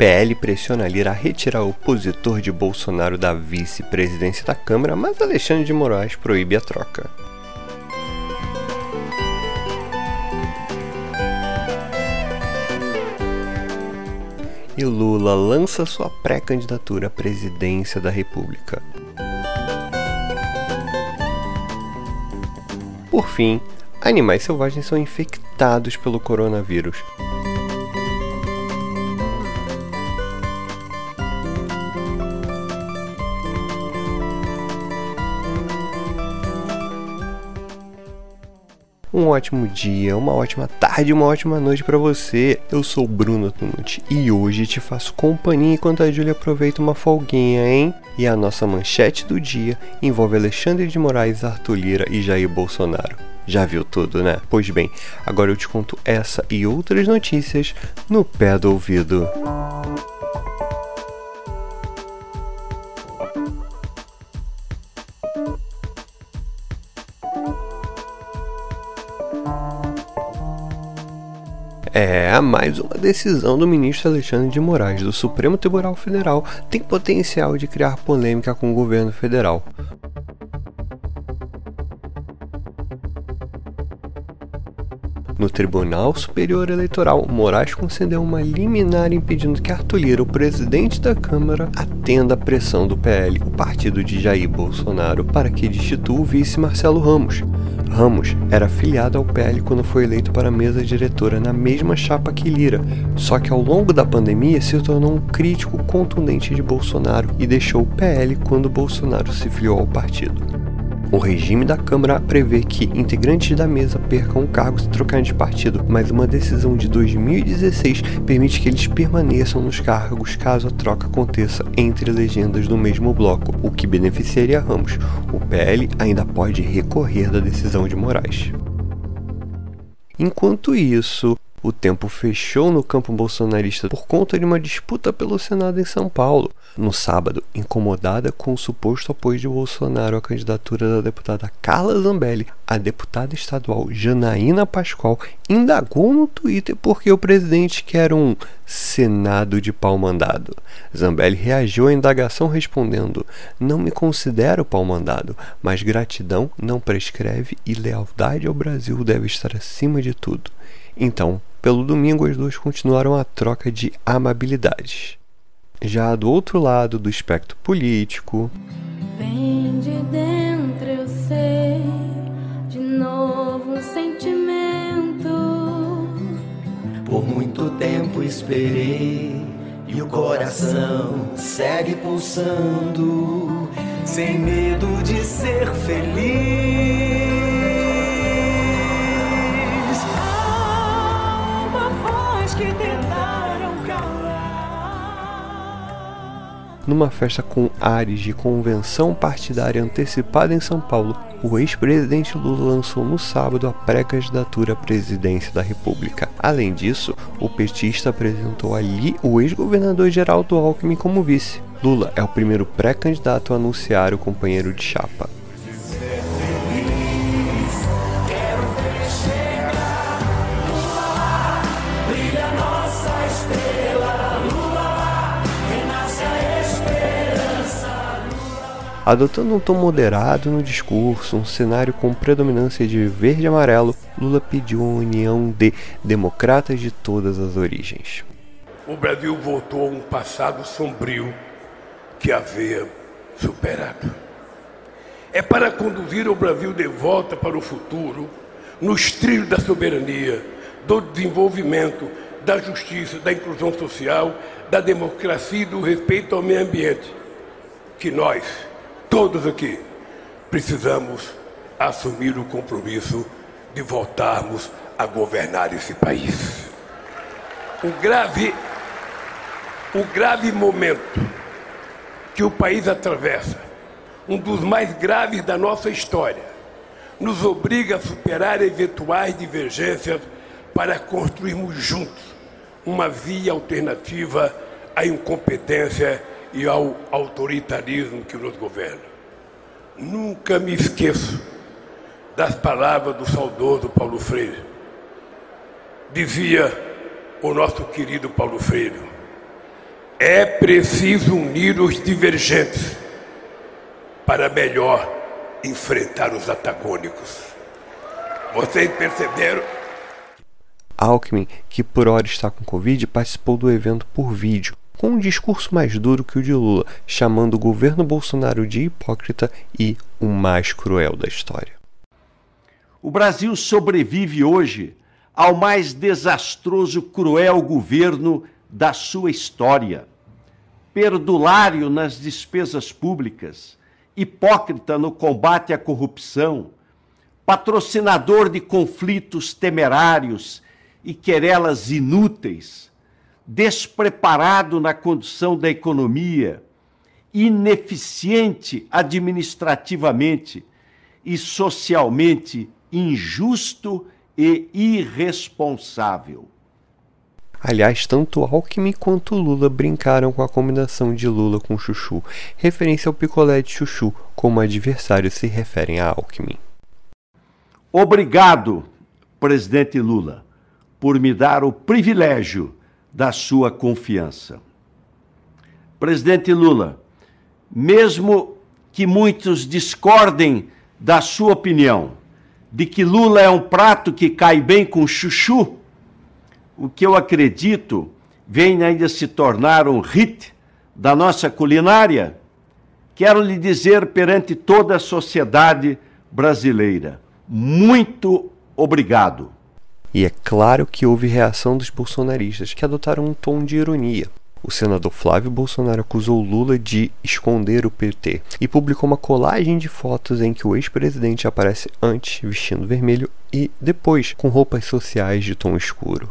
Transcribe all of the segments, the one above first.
PL pressiona Lira a retirar o opositor de Bolsonaro da vice-presidência da Câmara, mas Alexandre de Moraes proíbe a troca. E Lula lança sua pré-candidatura à presidência da República. Por fim, animais selvagens são infectados pelo coronavírus. Um ótimo dia, uma ótima tarde, uma ótima noite para você. Eu sou Bruno Tunucci e hoje te faço companhia enquanto a Júlia aproveita uma folguinha, hein? E a nossa manchete do dia envolve Alexandre de Moraes, Arthur Lira e Jair Bolsonaro. Já viu tudo, né? Pois bem, agora eu te conto essa e outras notícias no pé do ouvido. É, mais uma decisão do ministro Alexandre de Moraes do Supremo Tribunal Federal tem potencial de criar polêmica com o governo federal. No Tribunal Superior Eleitoral, Moraes concedeu uma liminar impedindo que Arthur Lira, o presidente da Câmara, atenda à pressão do PL, o partido de Jair Bolsonaro, para que destitua o vice Marcelo Ramos. Ramos era afiliado ao PL quando foi eleito para a mesa diretora na mesma chapa que Lira, só que ao longo da pandemia se tornou um crítico contundente de Bolsonaro e deixou o PL quando Bolsonaro se filiou ao partido. O regime da Câmara prevê que integrantes da mesa percam o cargo se trocarem de partido, mas uma decisão de 2016 permite que eles permaneçam nos cargos caso a troca aconteça entre legendas do mesmo bloco, o que beneficiaria Ramos. O PL ainda pode recorrer da decisão de Moraes. Enquanto isso, o tempo fechou no campo bolsonarista por conta de uma disputa pelo Senado em São Paulo. No sábado, incomodada com o suposto apoio de Bolsonaro à candidatura da deputada Carla Zambelli, a deputada estadual Janaína Pascoal indagou no Twitter porque o presidente quer um Senado de pau mandado. Zambelli reagiu à indagação respondendo: Não me considero pau mandado, mas gratidão não prescreve e lealdade ao Brasil deve estar acima de tudo. Então, pelo domingo, as duas continuaram a troca de amabilidades. Já do outro lado do espectro político. Vem de dentro, eu sei, de novo um sentimento. Por muito tempo esperei e o coração segue pulsando, sem medo de ser feliz. Numa festa com ares de convenção partidária antecipada em São Paulo, o ex-presidente Lula lançou no sábado a pré-candidatura à presidência da República. Além disso, o petista apresentou ali o ex-governador Geraldo Alckmin como vice. Lula é o primeiro pré-candidato a anunciar o companheiro de chapa. Adotando um tom moderado no discurso, um cenário com predominância de verde e amarelo, Lula pediu uma união de democratas de todas as origens. O Brasil voltou a um passado sombrio que havia superado. É para conduzir o Brasil de volta para o futuro, nos trilhos da soberania, do desenvolvimento, da justiça, da inclusão social, da democracia e do respeito ao meio ambiente, que nós, todos aqui precisamos assumir o compromisso de voltarmos a governar esse país. O grave, o grave momento que o país atravessa, um dos mais graves da nossa história, nos obriga a superar eventuais divergências para construirmos juntos uma via alternativa à incompetência e ao autoritarismo que nos governa. Nunca me esqueço das palavras do saudoso Paulo Freire. Dizia o nosso querido Paulo Freire: É preciso unir os divergentes para melhor enfrentar os antagônicos. Vocês perceberam? Alckmin, que por hora está com Covid, participou do evento por vídeo, com um discurso mais duro que o de Lula, chamando o governo Bolsonaro de hipócrita e o mais cruel da história. O Brasil sobrevive hoje ao mais desastroso, cruel governo da sua história. Perdulário nas despesas públicas, hipócrita no combate à corrupção, patrocinador de conflitos temerários e querelas inúteis, despreparado na condução da economia, ineficiente administrativamente e socialmente injusto e irresponsável. Aliás, tanto Alckmin quanto Lula brincaram com a combinação de Lula com Chuchu, referência ao picolé de Chuchu, como adversários se referem a Alckmin. Obrigado, presidente Lula, por me dar o privilégio da sua confiança. Presidente Lula, mesmo que muitos discordem da sua opinião, de que Lula é um prato que cai bem com chuchu, o que eu acredito vem ainda se tornar um hit da nossa culinária, quero lhe dizer perante toda a sociedade brasileira, muito obrigado. E é claro que houve reação dos bolsonaristas, que adotaram um tom de ironia. O senador Flávio Bolsonaro acusou Lula de esconder o PT e publicou uma colagem de fotos em que o ex-presidente aparece antes vestindo vermelho e depois com roupas sociais de tom escuro.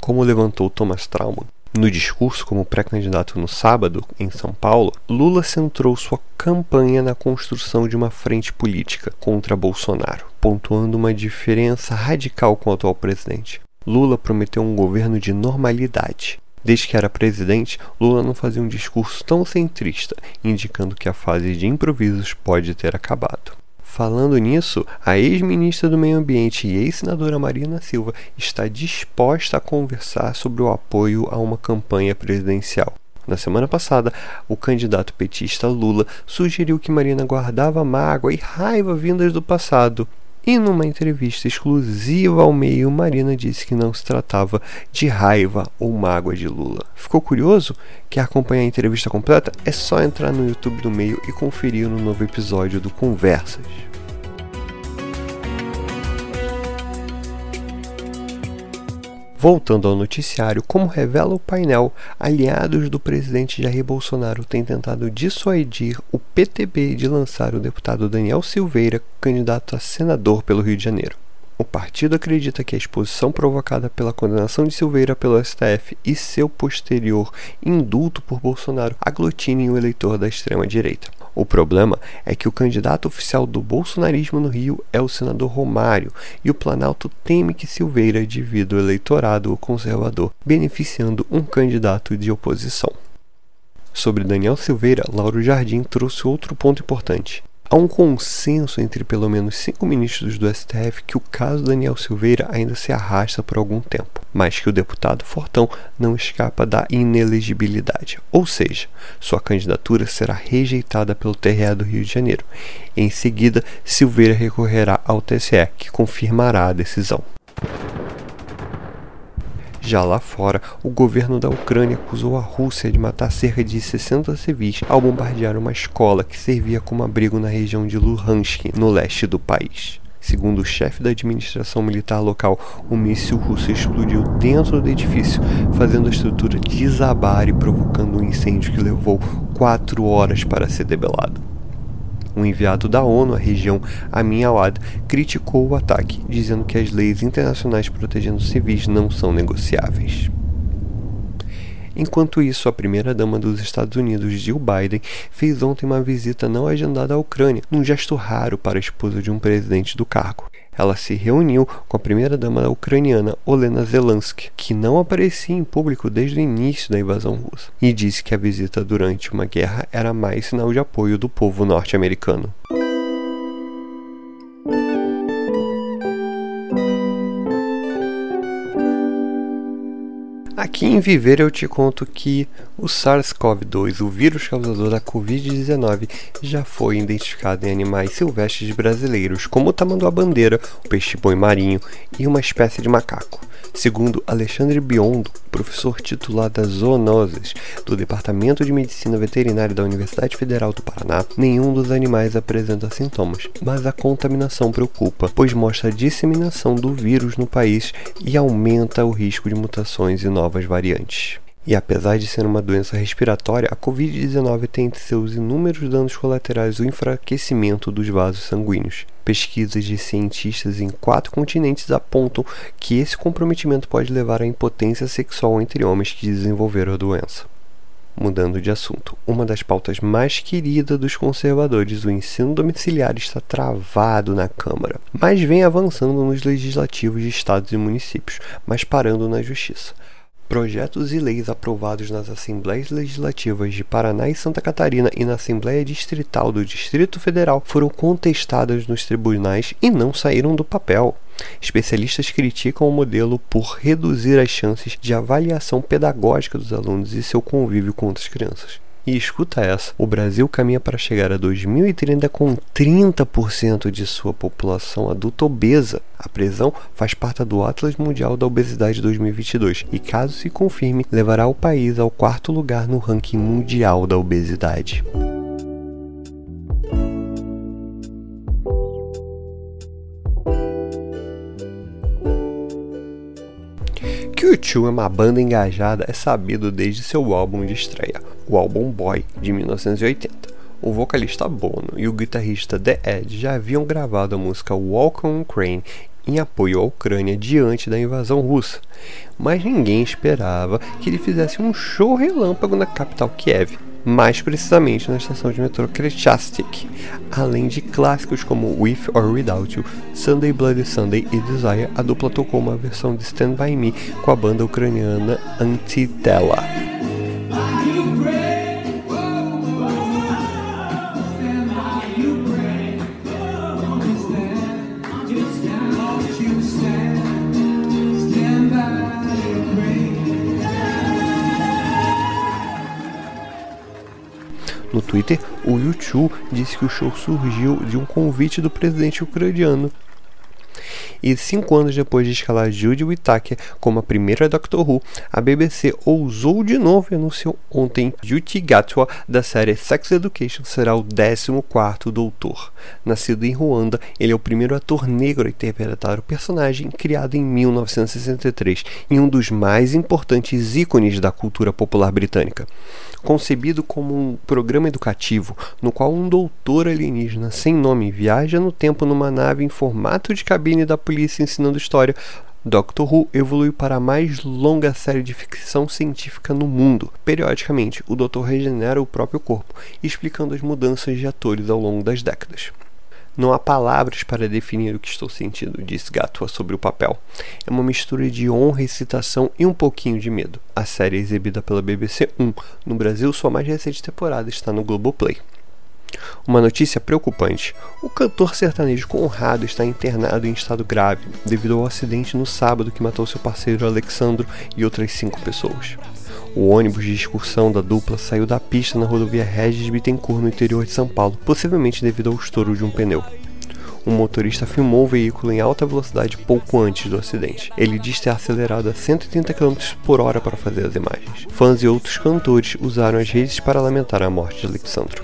Como levantou Thomas Trauman, no discurso como pré-candidato no sábado, em São Paulo, Lula centrou sua campanha na construção de uma frente política contra Bolsonaro, pontuando uma diferença radical com o atual presidente. Lula prometeu um governo de normalidade, Desde que era presidente, Lula não fazia um discurso tão centrista, indicando que a fase de improvisos pode ter acabado. Falando nisso, a ex-ministra do Meio Ambiente e ex-senadora Marina Silva está disposta a conversar sobre o apoio a uma campanha presidencial. Na semana passada, o candidato petista Lula sugeriu que Marina guardava mágoa e raiva vindas do passado e numa entrevista exclusiva ao meio, Marina disse que não se tratava de raiva ou mágoa de Lula. Ficou curioso? Quer acompanhar a entrevista completa? É só entrar no YouTube do meio e conferir no novo episódio do Conversas. Voltando ao noticiário, como revela o painel, aliados do presidente Jair Bolsonaro têm tentado dissuadir o PTB de lançar o deputado Daniel Silveira, candidato a senador pelo Rio de Janeiro. O partido acredita que a exposição provocada pela condenação de Silveira pelo STF e seu posterior indulto por Bolsonaro aglutinem o eleitor da extrema-direita. O problema é que o candidato oficial do bolsonarismo no Rio é o senador Romário, e o Planalto teme que Silveira divida o eleitorado conservador, beneficiando um candidato de oposição. Sobre Daniel Silveira, Lauro Jardim trouxe outro ponto importante. Há um consenso entre pelo menos cinco ministros do STF que o caso Daniel Silveira ainda se arrasta por algum tempo, mas que o deputado Fortão não escapa da inelegibilidade, ou seja, sua candidatura será rejeitada pelo TRE do Rio de Janeiro. Em seguida, Silveira recorrerá ao TSE, que confirmará a decisão. Já lá fora, o governo da Ucrânia acusou a Rússia de matar cerca de 60 civis ao bombardear uma escola que servia como abrigo na região de Luhansk, no leste do país. Segundo o chefe da administração militar local, o míssil russo explodiu dentro do edifício, fazendo a estrutura desabar e provocando um incêndio que levou quatro horas para ser debelado. Um enviado da ONU à região, Amin Awad, criticou o ataque, dizendo que as leis internacionais protegendo civis não são negociáveis. Enquanto isso, a primeira-dama dos Estados Unidos, Jill Biden, fez ontem uma visita não agendada à Ucrânia, num gesto raro para a esposa de um presidente do cargo ela se reuniu com a primeira-dama ucraniana Olena Zelensky, que não aparecia em público desde o início da invasão russa, e disse que a visita durante uma guerra era mais sinal de apoio do povo norte-americano. Aqui em Viver eu te conto que o SARS-CoV-2, o vírus causador da Covid-19, já foi identificado em animais silvestres brasileiros, como o tamanduá-bandeira, o peixe-boi marinho e uma espécie de macaco. Segundo Alexandre Biondo, professor titular das zoonoses do Departamento de Medicina Veterinária da Universidade Federal do Paraná, nenhum dos animais apresenta sintomas, mas a contaminação preocupa, pois mostra a disseminação do vírus no país e aumenta o risco de mutações e novas variantes. E apesar de ser uma doença respiratória, a Covid-19 tem entre seus inúmeros danos colaterais o enfraquecimento dos vasos sanguíneos. Pesquisas de cientistas em quatro continentes apontam que esse comprometimento pode levar à impotência sexual entre homens que desenvolveram a doença. Mudando de assunto, uma das pautas mais queridas dos conservadores, o ensino domiciliar, está travado na Câmara, mas vem avançando nos legislativos de estados e municípios, mas parando na Justiça. Projetos e leis aprovados nas Assembleias Legislativas de Paraná e Santa Catarina e na Assembleia Distrital do Distrito Federal foram contestados nos tribunais e não saíram do papel. Especialistas criticam o modelo por reduzir as chances de avaliação pedagógica dos alunos e seu convívio com outras crianças. E escuta essa: o Brasil caminha para chegar a 2030 com 30% de sua população adulta obesa. A prisão faz parte do Atlas Mundial da Obesidade 2022 e, caso se confirme, levará o país ao quarto lugar no ranking mundial da obesidade. Que o Tio é uma banda engajada é sabido desde seu álbum de estreia, o álbum Boy, de 1980. O vocalista Bono e o guitarrista The Ed já haviam gravado a música Walk on Ukraine em apoio à Ucrânia diante da invasão russa, mas ninguém esperava que ele fizesse um show relâmpago na capital Kiev mais precisamente na estação de metrô Krechastik, além de clássicos como With or Without You, Sunday Bloody Sunday e Desire, a dupla tocou uma versão de Stand By Me com a banda ucraniana Antitela. No Twitter, o YouTube disse que o show surgiu de um convite do presidente ucraniano. E cinco anos depois de escalar Judy Whittaker como a primeira Doctor Who, a BBC ousou de novo e anunciou ontem Judy Gatwa, da série Sex Education, será o 14º Doutor. Nascido em Ruanda, ele é o primeiro ator negro a interpretar o personagem criado em 1963 e um dos mais importantes ícones da cultura popular britânica concebido como um programa educativo no qual um doutor alienígena sem nome viaja no tempo numa nave em formato de cabine da polícia ensinando história. Doctor Who evoluiu para a mais longa série de ficção científica no mundo. Periodicamente, o Doutor regenera o próprio corpo, explicando as mudanças de atores ao longo das décadas. Não há palavras para definir o que estou sentindo, disse Gatua sobre o papel. É uma mistura de honra, excitação e um pouquinho de medo. A série é exibida pela BBC 1. No Brasil, sua mais recente temporada está no Globoplay. Uma notícia preocupante: o cantor sertanejo Conrado está internado em estado grave devido ao acidente no sábado que matou seu parceiro Alexandro e outras cinco pessoas. O ônibus de excursão da dupla saiu da pista na rodovia Regis Bittencourt, no interior de São Paulo, possivelmente devido ao estouro de um pneu. Um motorista filmou o veículo em alta velocidade pouco antes do acidente. Ele diz ter acelerado a 130 km por hora para fazer as imagens. Fãs e outros cantores usaram as redes para lamentar a morte de Alexandro.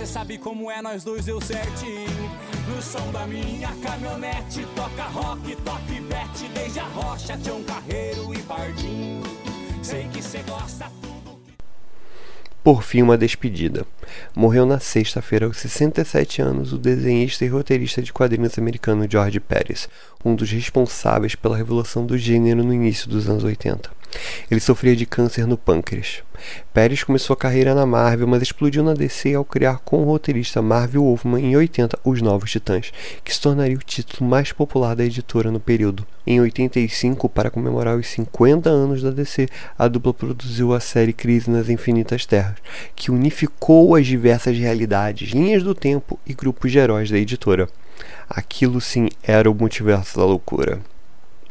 Cê sabe como é nós dois eu certinho. No som da minha caminhonete Toca rock, Desde a rocha, Carreiro e Sei que cê gosta. Por fim, uma despedida. Morreu na sexta-feira aos 67 anos o desenhista e roteirista de quadrinhos americano George Pérez, um dos responsáveis pela revolução do gênero no início dos anos 80. Ele sofria de câncer no pâncreas. Pérez começou a carreira na Marvel, mas explodiu na DC ao criar com o roteirista Marvel Wolfman em 80 Os Novos Titãs, que se tornaria o título mais popular da editora no período. Em 85, para comemorar os 50 anos da DC, a dupla produziu a série Crise nas Infinitas Terras, que unificou as diversas realidades, linhas do tempo e grupos de heróis da editora. Aquilo sim era o multiverso da loucura.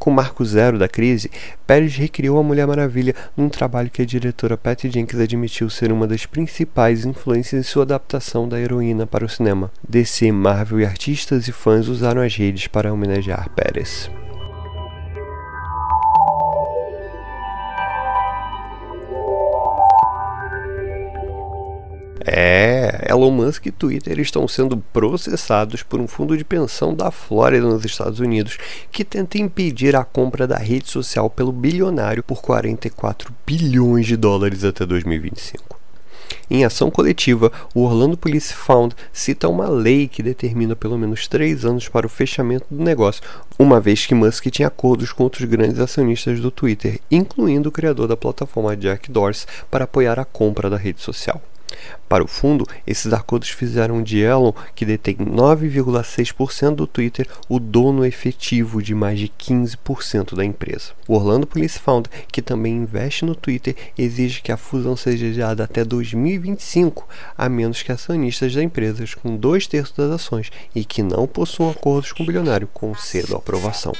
Com o marco zero da crise, Pérez recriou a Mulher Maravilha num trabalho que a diretora Patty Jenkins admitiu ser uma das principais influências em sua adaptação da heroína para o cinema. DC, Marvel e artistas e fãs usaram as redes para homenagear Pérez. É, Elon Musk e Twitter estão sendo processados por um fundo de pensão da Flórida nos Estados Unidos que tenta impedir a compra da rede social pelo bilionário por 44 bilhões de dólares até 2025. Em ação coletiva, o Orlando Police Found cita uma lei que determina pelo menos três anos para o fechamento do negócio, uma vez que Musk tinha acordos com outros grandes acionistas do Twitter, incluindo o criador da plataforma Jack Dorsey, para apoiar a compra da rede social. Para o fundo, esses acordos fizeram de Elon, que detém 9,6% do Twitter, o dono efetivo de mais de 15% da empresa. O Orlando Police Fund, que também investe no Twitter, exige que a fusão seja adiada até 2025, a menos que acionistas da empresa com dois terços das ações e que não possuam acordos com o bilionário concedam aprovação.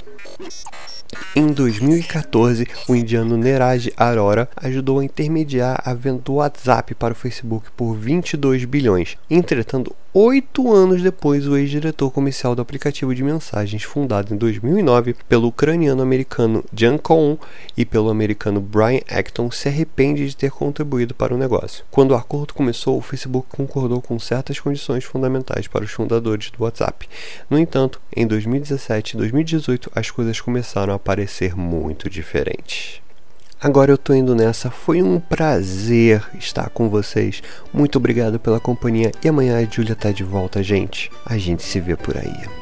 Em 2014, o indiano Neraj Arora ajudou a intermediar a venda do WhatsApp para o Facebook por 22 bilhões. Entretanto, Oito anos depois, o ex-diretor comercial do aplicativo de mensagens, fundado em 2009 pelo ucraniano-americano Jan Koun e pelo americano Brian Acton, se arrepende de ter contribuído para o negócio. Quando o acordo começou, o Facebook concordou com certas condições fundamentais para os fundadores do WhatsApp. No entanto, em 2017 e 2018, as coisas começaram a parecer muito diferentes. Agora eu tô indo nessa. Foi um prazer estar com vocês. Muito obrigado pela companhia. E amanhã a Julia tá de volta, gente. A gente se vê por aí.